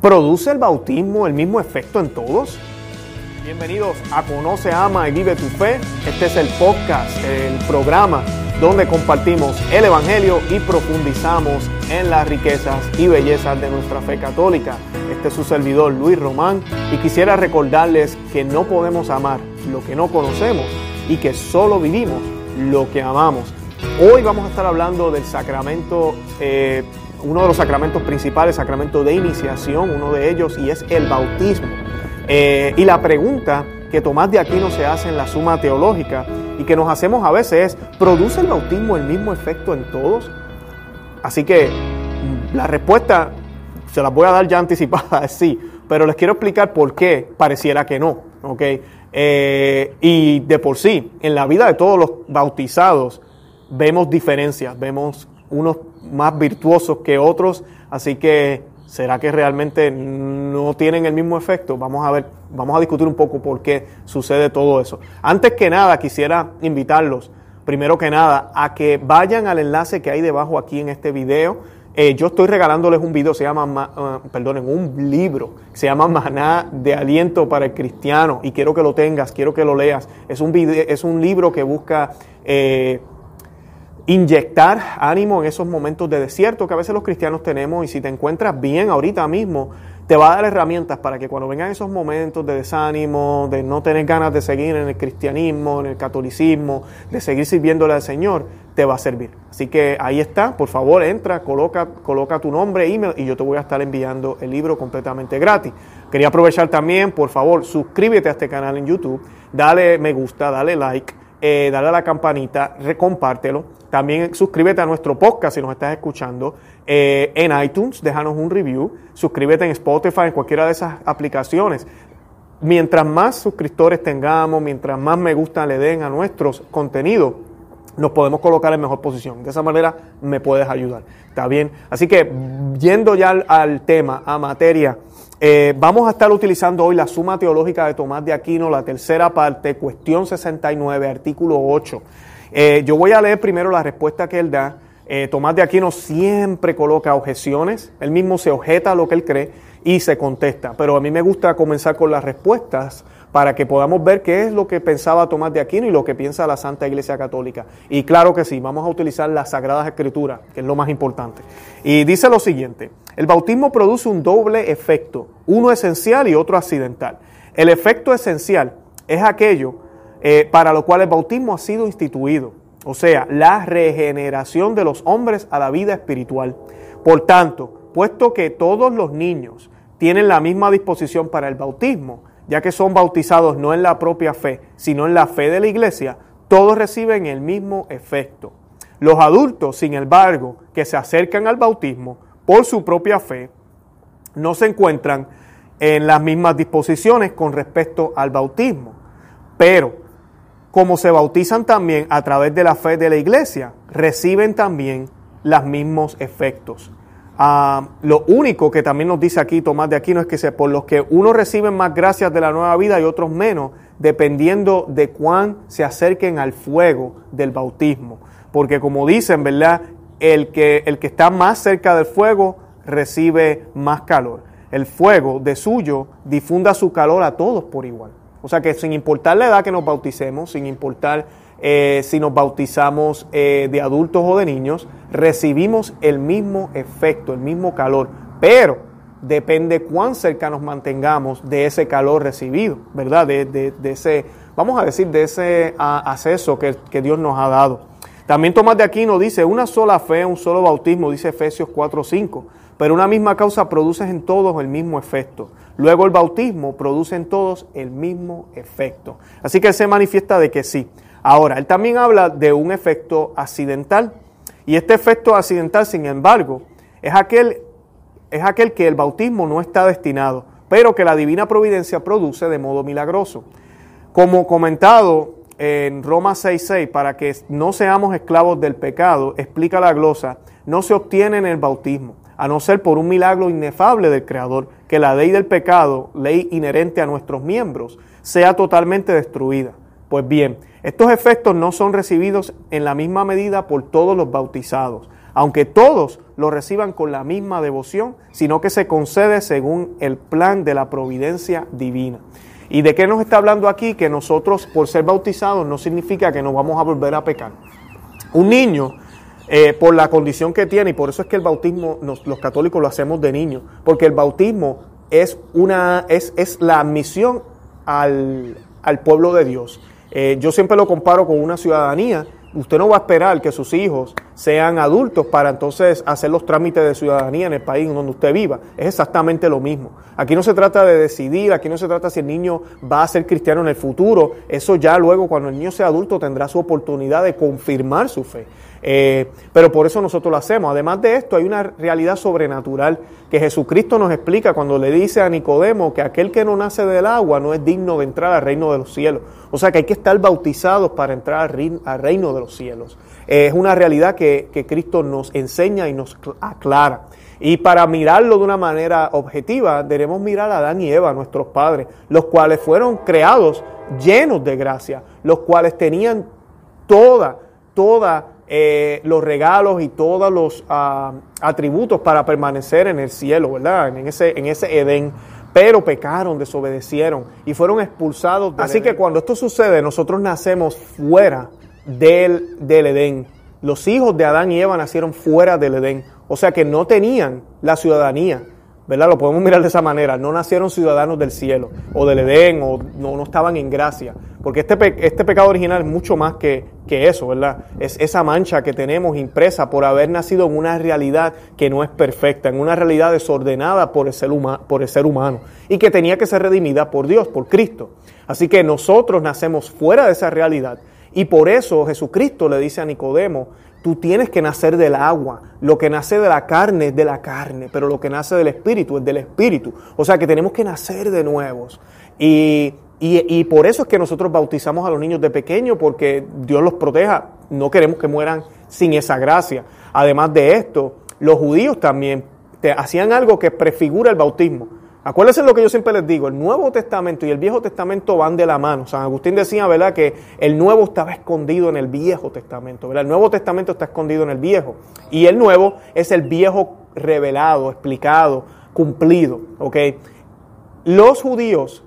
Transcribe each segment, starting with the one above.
¿Produce el bautismo el mismo efecto en todos? Bienvenidos a Conoce, Ama y Vive tu Fe. Este es el podcast, el programa donde compartimos el Evangelio y profundizamos en las riquezas y bellezas de nuestra fe católica. Este es su servidor Luis Román y quisiera recordarles que no podemos amar lo que no conocemos y que solo vivimos lo que amamos. Hoy vamos a estar hablando del sacramento, eh, uno de los sacramentos principales, sacramento de iniciación, uno de ellos, y es el bautismo. Eh, y la pregunta que Tomás de Aquino se hace en la suma teológica y que nos hacemos a veces es, ¿produce el bautismo el mismo efecto en todos? Así que mm, la respuesta se la voy a dar ya anticipada, sí, pero les quiero explicar por qué pareciera que no. Eh, y de por sí, en la vida de todos los bautizados vemos diferencias, vemos unos más virtuosos que otros, así que ¿Será que realmente no tienen el mismo efecto? Vamos a ver, vamos a discutir un poco por qué sucede todo eso. Antes que nada, quisiera invitarlos, primero que nada, a que vayan al enlace que hay debajo aquí en este video. Eh, yo estoy regalándoles un video, se llama, uh, perdonen, un libro, se llama Maná de Aliento para el Cristiano, y quiero que lo tengas, quiero que lo leas. Es un, video, es un libro que busca eh, inyectar ánimo en esos momentos de desierto que a veces los cristianos tenemos y si te encuentras bien ahorita mismo, te va a dar herramientas para que cuando vengan esos momentos de desánimo, de no tener ganas de seguir en el cristianismo, en el catolicismo, de seguir sirviéndole al Señor, te va a servir. Así que ahí está, por favor entra, coloca, coloca tu nombre, email y yo te voy a estar enviando el libro completamente gratis. Quería aprovechar también, por favor, suscríbete a este canal en YouTube, dale me gusta, dale like, eh, dale a la campanita, recompártelo también suscríbete a nuestro podcast si nos estás escuchando eh, en iTunes, déjanos un review, suscríbete en Spotify, en cualquiera de esas aplicaciones. Mientras más suscriptores tengamos, mientras más me gusta le den a nuestros contenidos, nos podemos colocar en mejor posición. De esa manera me puedes ayudar. ¿Está bien? Así que yendo ya al, tema, a materia, eh, vamos a estar utilizando hoy la suma teológica de Tomás de Aquino, la tercera parte, cuestión 69, artículo 8. Eh, yo voy a leer primero la respuesta que él da. Eh, Tomás de Aquino siempre coloca objeciones, él mismo se objeta a lo que él cree y se contesta. Pero a mí me gusta comenzar con las respuestas para que podamos ver qué es lo que pensaba Tomás de Aquino y lo que piensa la Santa Iglesia Católica. Y claro que sí, vamos a utilizar las Sagradas Escrituras, que es lo más importante. Y dice lo siguiente, el bautismo produce un doble efecto, uno esencial y otro accidental. El efecto esencial es aquello eh, para lo cual el bautismo ha sido instituido, o sea, la regeneración de los hombres a la vida espiritual. Por tanto, puesto que todos los niños tienen la misma disposición para el bautismo, ya que son bautizados no en la propia fe, sino en la fe de la iglesia, todos reciben el mismo efecto. Los adultos, sin embargo, que se acercan al bautismo por su propia fe, no se encuentran en las mismas disposiciones con respecto al bautismo. Pero como se bautizan también a través de la fe de la iglesia, reciben también los mismos efectos. Ah, lo único que también nos dice aquí Tomás de Aquino es que por los que unos reciben más gracias de la nueva vida y otros menos, dependiendo de cuán se acerquen al fuego del bautismo. Porque como dicen, ¿verdad? El que, el que está más cerca del fuego recibe más calor. El fuego de suyo difunda su calor a todos por igual. O sea que sin importar la edad que nos bauticemos, sin importar eh, si nos bautizamos eh, de adultos o de niños, recibimos el mismo efecto, el mismo calor, pero depende cuán cerca nos mantengamos de ese calor recibido, ¿verdad? De, ese, vamos a decir, de ese acceso que, Dios nos ha dado. También Tomás de Aquino dice, una sola fe, un solo bautismo, dice Efesios 4.5, pero una misma causa produce en todos el mismo efecto. Luego el bautismo produce en todos el mismo efecto. Así que se manifiesta de que sí. Ahora, él también habla de un efecto accidental. Y este efecto accidental, sin embargo, es aquel, es aquel que el bautismo no está destinado, pero que la divina providencia produce de modo milagroso. Como comentado en Roma 6.6, para que no seamos esclavos del pecado, explica la glosa, no se obtiene en el bautismo, a no ser por un milagro inefable del Creador, que la ley del pecado, ley inherente a nuestros miembros, sea totalmente destruida. Pues bien, estos efectos no son recibidos en la misma medida por todos los bautizados. aunque todos lo reciban con la misma devoción, sino que se concede según el plan de la providencia divina. ¿Y de qué nos está hablando aquí? Que nosotros, por ser bautizados, no significa que nos vamos a volver a pecar. Un niño, eh, por la condición que tiene, y por eso es que el bautismo, los católicos lo hacemos de niño, porque el bautismo es, una, es, es la admisión al, al pueblo de Dios. Eh, yo siempre lo comparo con una ciudadanía. Usted no va a esperar que sus hijos sean adultos para entonces hacer los trámites de ciudadanía en el país donde usted viva. Es exactamente lo mismo. Aquí no se trata de decidir, aquí no se trata si el niño va a ser cristiano en el futuro. Eso ya luego, cuando el niño sea adulto, tendrá su oportunidad de confirmar su fe. Eh, pero por eso nosotros lo hacemos. Además de esto, hay una realidad sobrenatural que Jesucristo nos explica cuando le dice a Nicodemo que aquel que no nace del agua no es digno de entrar al reino de los cielos. O sea que hay que estar bautizados para entrar al reino de los cielos. Eh, es una realidad que, que Cristo nos enseña y nos aclara. Y para mirarlo de una manera objetiva, debemos mirar a Adán y Eva, nuestros padres, los cuales fueron creados llenos de gracia, los cuales tenían toda, toda eh, los regalos y todos los ah, atributos para permanecer en el cielo, ¿verdad? En ese, en ese Edén. Pero pecaron, desobedecieron y fueron expulsados. Así que cuando esto sucede, nosotros nacemos fuera del, del Edén. Los hijos de Adán y Eva nacieron fuera del Edén. O sea que no tenían la ciudadanía ¿verdad? Lo podemos mirar de esa manera. No nacieron ciudadanos del cielo o del Edén o no, no estaban en gracia. Porque este, este pecado original es mucho más que, que eso, ¿verdad? Es esa mancha que tenemos impresa por haber nacido en una realidad que no es perfecta, en una realidad desordenada por el ser, por el ser humano y que tenía que ser redimida por Dios, por Cristo. Así que nosotros nacemos fuera de esa realidad y por eso Jesucristo le dice a Nicodemo, Tú tienes que nacer del agua. Lo que nace de la carne es de la carne, pero lo que nace del espíritu es del espíritu. O sea que tenemos que nacer de nuevos. Y, y, por eso es que nosotros bautizamos a los niños de pequeño, porque Dios los proteja. No queremos que mueran sin esa gracia. Además de esto, los judíos también hacían algo que prefigura el bautismo. Acuérdense lo que yo siempre les digo, el Nuevo Testamento y el Viejo Testamento van de la mano. San Agustín decía, ¿verdad?, que el Nuevo estaba escondido en el Viejo Testamento, ¿verdad? El Nuevo Testamento está escondido en el Viejo. Y el Nuevo es el Viejo revelado, explicado, cumplido, ¿ok? Los judíos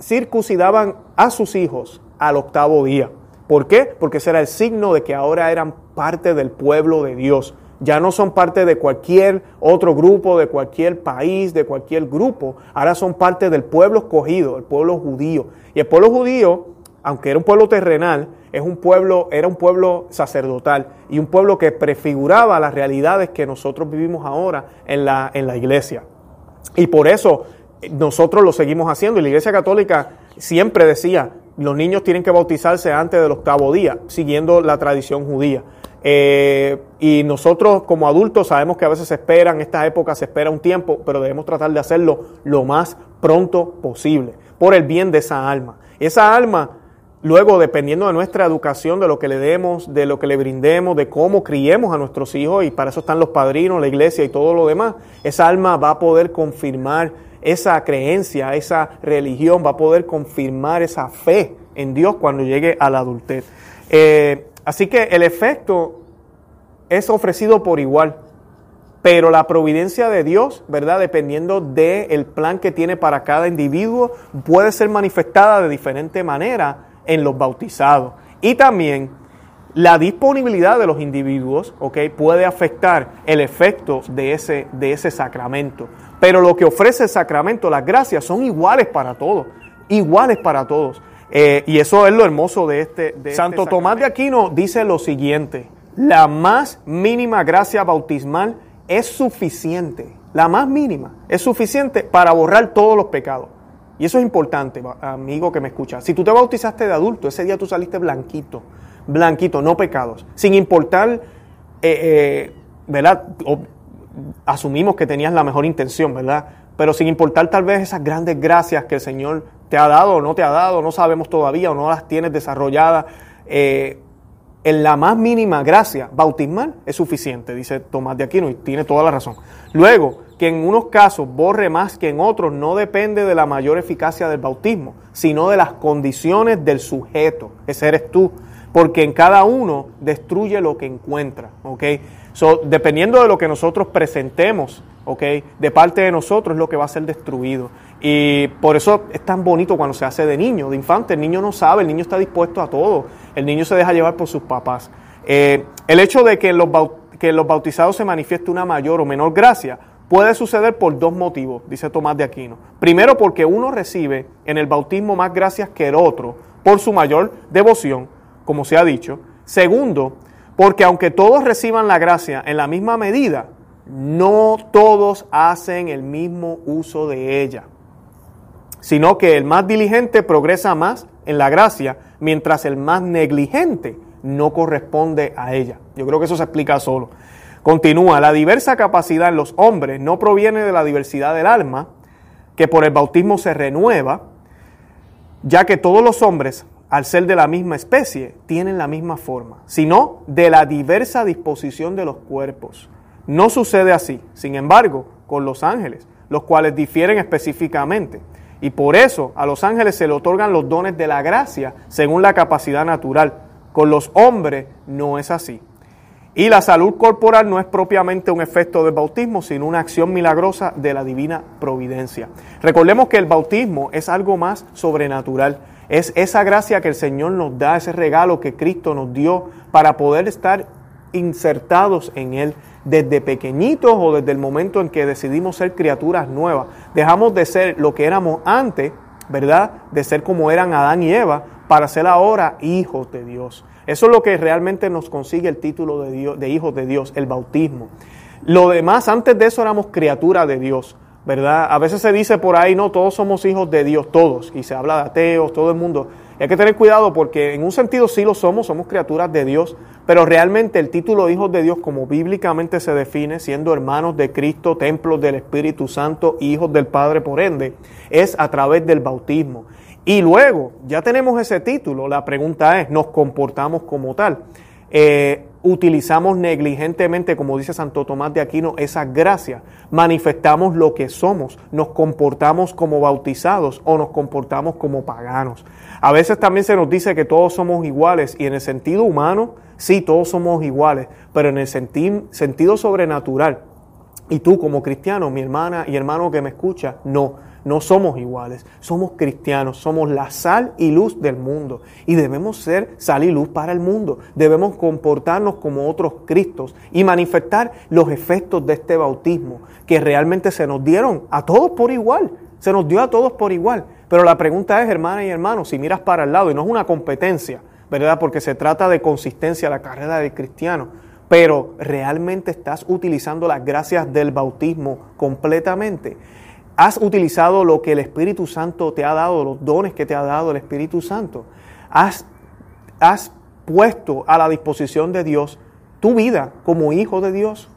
circuncidaban a sus hijos al octavo día. ¿Por qué? Porque ese era el signo de que ahora eran parte del pueblo de Dios ya no son parte de cualquier otro grupo, de cualquier país, de cualquier grupo, ahora son parte del pueblo escogido, el pueblo judío. Y el pueblo judío, aunque era un pueblo terrenal, es un pueblo, era un pueblo sacerdotal y un pueblo que prefiguraba las realidades que nosotros vivimos ahora en la, en la iglesia. Y por eso eh, nosotros lo seguimos haciendo. Y la iglesia católica siempre decía, los niños tienen que bautizarse antes del octavo día, siguiendo la tradición judía. Eh, y nosotros como adultos sabemos que a veces se esperan, esta época se espera un tiempo, pero debemos tratar de hacerlo lo más pronto posible, por el bien de esa alma. Esa alma, luego dependiendo de nuestra educación, de lo que le demos, de lo que le brindemos, de cómo criemos a nuestros hijos, y para eso están los padrinos, la iglesia y todo lo demás, esa alma va a poder confirmar esa creencia, esa religión, va a poder confirmar esa fe en Dios cuando llegue a la adultez. Eh, Así que el efecto es ofrecido por igual, pero la providencia de Dios, ¿verdad? Dependiendo del plan que tiene para cada individuo, puede ser manifestada de diferente manera en los bautizados. Y también la disponibilidad de los individuos, ¿ok? Puede afectar el efecto de ese, de ese sacramento. Pero lo que ofrece el sacramento, las gracias, son iguales para todos, iguales para todos. Eh, y eso es lo hermoso de este. De este Santo Tomás de Aquino dice lo siguiente: la más mínima gracia bautismal es suficiente. La más mínima es suficiente para borrar todos los pecados. Y eso es importante, amigo que me escucha. Si tú te bautizaste de adulto, ese día tú saliste blanquito, blanquito, no pecados, sin importar, eh, eh, ¿verdad? asumimos que tenías la mejor intención, ¿verdad? Pero sin importar tal vez esas grandes gracias que el Señor te ha dado o no te ha dado, no sabemos todavía o no las tienes desarrolladas. Eh, en la más mínima gracia bautismal es suficiente, dice Tomás de Aquino, y tiene toda la razón. Luego, que en unos casos borre más que en otros no depende de la mayor eficacia del bautismo, sino de las condiciones del sujeto, ese eres tú, porque en cada uno destruye lo que encuentra, ¿ok? dependiendo de lo que nosotros presentemos, ¿ok? De parte de nosotros es lo que va a ser destruido. Y por eso es tan bonito cuando se hace de niño, de infante. El niño no sabe, el niño está dispuesto a todo. El niño se deja llevar por sus papás. Eh, el hecho de que los, los bautizados se manifieste una mayor o menor gracia puede suceder por dos motivos, dice Tomás de Aquino. Primero, porque uno recibe en el bautismo más gracias que el otro por su mayor devoción, como se ha dicho. Segundo, porque aunque todos reciban la gracia en la misma medida, no todos hacen el mismo uso de ella, sino que el más diligente progresa más en la gracia, mientras el más negligente no corresponde a ella. Yo creo que eso se explica solo. Continúa, la diversa capacidad en los hombres no proviene de la diversidad del alma, que por el bautismo se renueva, ya que todos los hombres, al ser de la misma especie, tienen la misma forma, sino de la diversa disposición de los cuerpos. No sucede así, sin embargo, con los ángeles, los cuales difieren específicamente. Y por eso a los ángeles se le otorgan los dones de la gracia según la capacidad natural. Con los hombres no es así. Y la salud corporal no es propiamente un efecto del bautismo, sino una acción milagrosa de la divina providencia. Recordemos que el bautismo es algo más sobrenatural. Es esa gracia que el Señor nos da, ese regalo que Cristo nos dio para poder estar insertados en Él desde pequeñitos o desde el momento en que decidimos ser criaturas nuevas. Dejamos de ser lo que éramos antes, ¿verdad? De ser como eran Adán y Eva, para ser ahora hijos de Dios. Eso es lo que realmente nos consigue el título de, Dios, de hijos de Dios, el bautismo. Lo demás, antes de eso éramos criaturas de Dios, ¿verdad? A veces se dice por ahí, no, todos somos hijos de Dios, todos, y se habla de ateos, todo el mundo. hay que tener cuidado porque en un sentido sí lo somos, somos criaturas de Dios, pero realmente el título de hijos de Dios, como bíblicamente se define, siendo hermanos de Cristo, templos del Espíritu Santo, hijos del Padre por ende, es a través del bautismo. Y luego, ya tenemos ese título, la pregunta es, ¿nos comportamos como tal? Eh, utilizamos negligentemente, como dice Santo Tomás de Aquino, esa gracia, manifestamos lo que somos, nos comportamos como bautizados o nos comportamos como paganos. A veces también se nos dice que todos somos iguales y en el sentido humano, sí, todos somos iguales, pero en el sentido sobrenatural, y tú como cristiano, mi hermana y hermano que me escucha, no no somos iguales, somos cristianos, somos la sal y luz del mundo y debemos ser sal y luz para el mundo. Debemos comportarnos como otros Cristos y manifestar los efectos de este bautismo que realmente se nos dieron a todos por igual, se nos dio a todos por igual. Pero la pregunta es, hermana y hermano, si miras para el lado y no es una competencia, ¿verdad? Porque se trata de consistencia la carrera del cristiano pero realmente estás utilizando las gracias del bautismo completamente has utilizado lo que el Espíritu Santo te ha dado, los dones que te ha dado el Espíritu Santo. Has, has puesto a la disposición de Dios tu vida como hijo de Dios.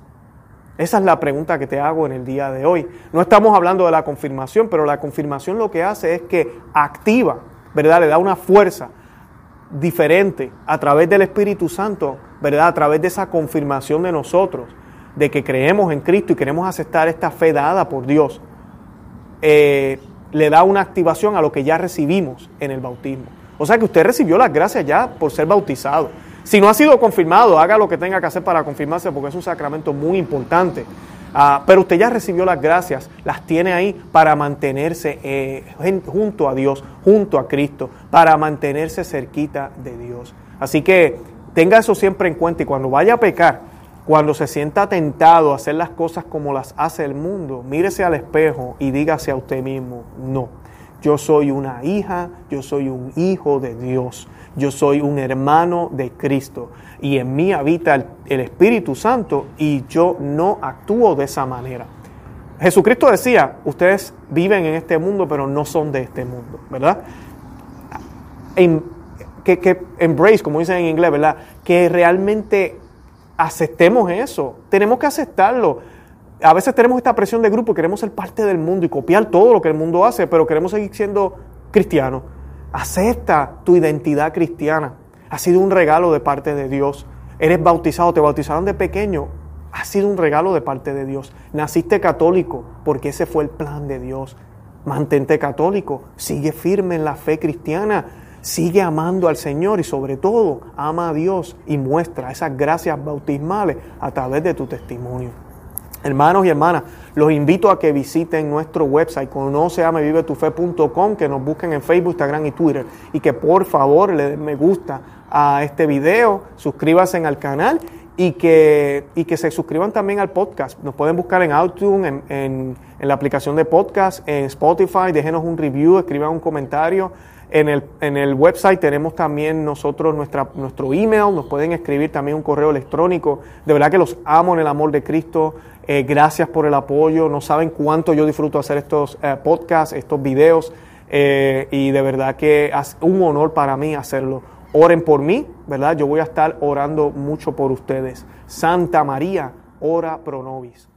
Esa es la pregunta que te hago en el día de hoy. No estamos hablando de la confirmación, pero la confirmación lo que hace es que activa, ¿verdad? Le da una fuerza diferente a través del Espíritu Santo, ¿verdad? A través de esa confirmación de nosotros, de que creemos en Cristo y queremos aceptar esta fe dada por Dios. Eh, le da una activación a lo que ya recibimos en el bautismo. O sea que usted recibió las gracias ya por ser bautizado. Si no ha sido confirmado, haga lo que tenga que hacer para confirmarse porque es un sacramento muy importante. Ah, pero usted ya recibió las gracias, las tiene ahí para mantenerse eh, junto a Dios, junto a Cristo, para mantenerse cerquita de Dios. Así que tenga eso siempre en cuenta y cuando vaya a pecar, cuando se sienta tentado a hacer las cosas como las hace el mundo, mírese al espejo y dígase a usted mismo, no, yo soy una hija, yo soy un hijo de Dios, yo soy un hermano de Cristo y en mí habita el, Espíritu Santo y yo no actúo de esa manera. Jesucristo decía, ustedes viven en este mundo pero no son de este mundo, ¿verdad? que, embrace, como dicen en inglés, ¿verdad? Que realmente aceptemos eso. Tenemos que aceptarlo. A veces tenemos esta presión de grupo, queremos ser parte del mundo y copiar todo lo que el mundo hace, pero queremos seguir siendo cristianos. Acepta tu identidad cristiana. Ha sido un regalo de parte de Dios. Eres bautizado, te bautizaron de pequeño. Ha sido un regalo de parte de Dios. Naciste católico porque ese fue el plan de Dios. Mantente católico, sigue firme en la fe cristiana. Sigue amando al Señor y sobre todo ama a Dios y muestra esas gracias bautismales a través de tu testimonio. Hermanos y hermanas, los invito a que visiten nuestro website conoceamevivetufe.com, que nos busquen en Facebook, Instagram y Twitter y que por favor le den me gusta a este video, suscríbanse al canal y que, y que se suscriban también al podcast. Nos pueden buscar en iTunes, en, en, en la aplicación de podcast, en Spotify, déjenos un review, escriban un comentario. En el, en el website tenemos también nosotros nuestra, nuestro email, nos pueden escribir también un correo electrónico. De verdad que los amo en el amor de Cristo. Eh, gracias por el apoyo. No saben cuánto yo disfruto hacer estos eh, podcasts, estos videos. Eh, y de verdad que es un honor para mí hacerlo. Oren por mí, ¿verdad? Yo voy a estar orando mucho por ustedes. Santa María, ora pro nobis.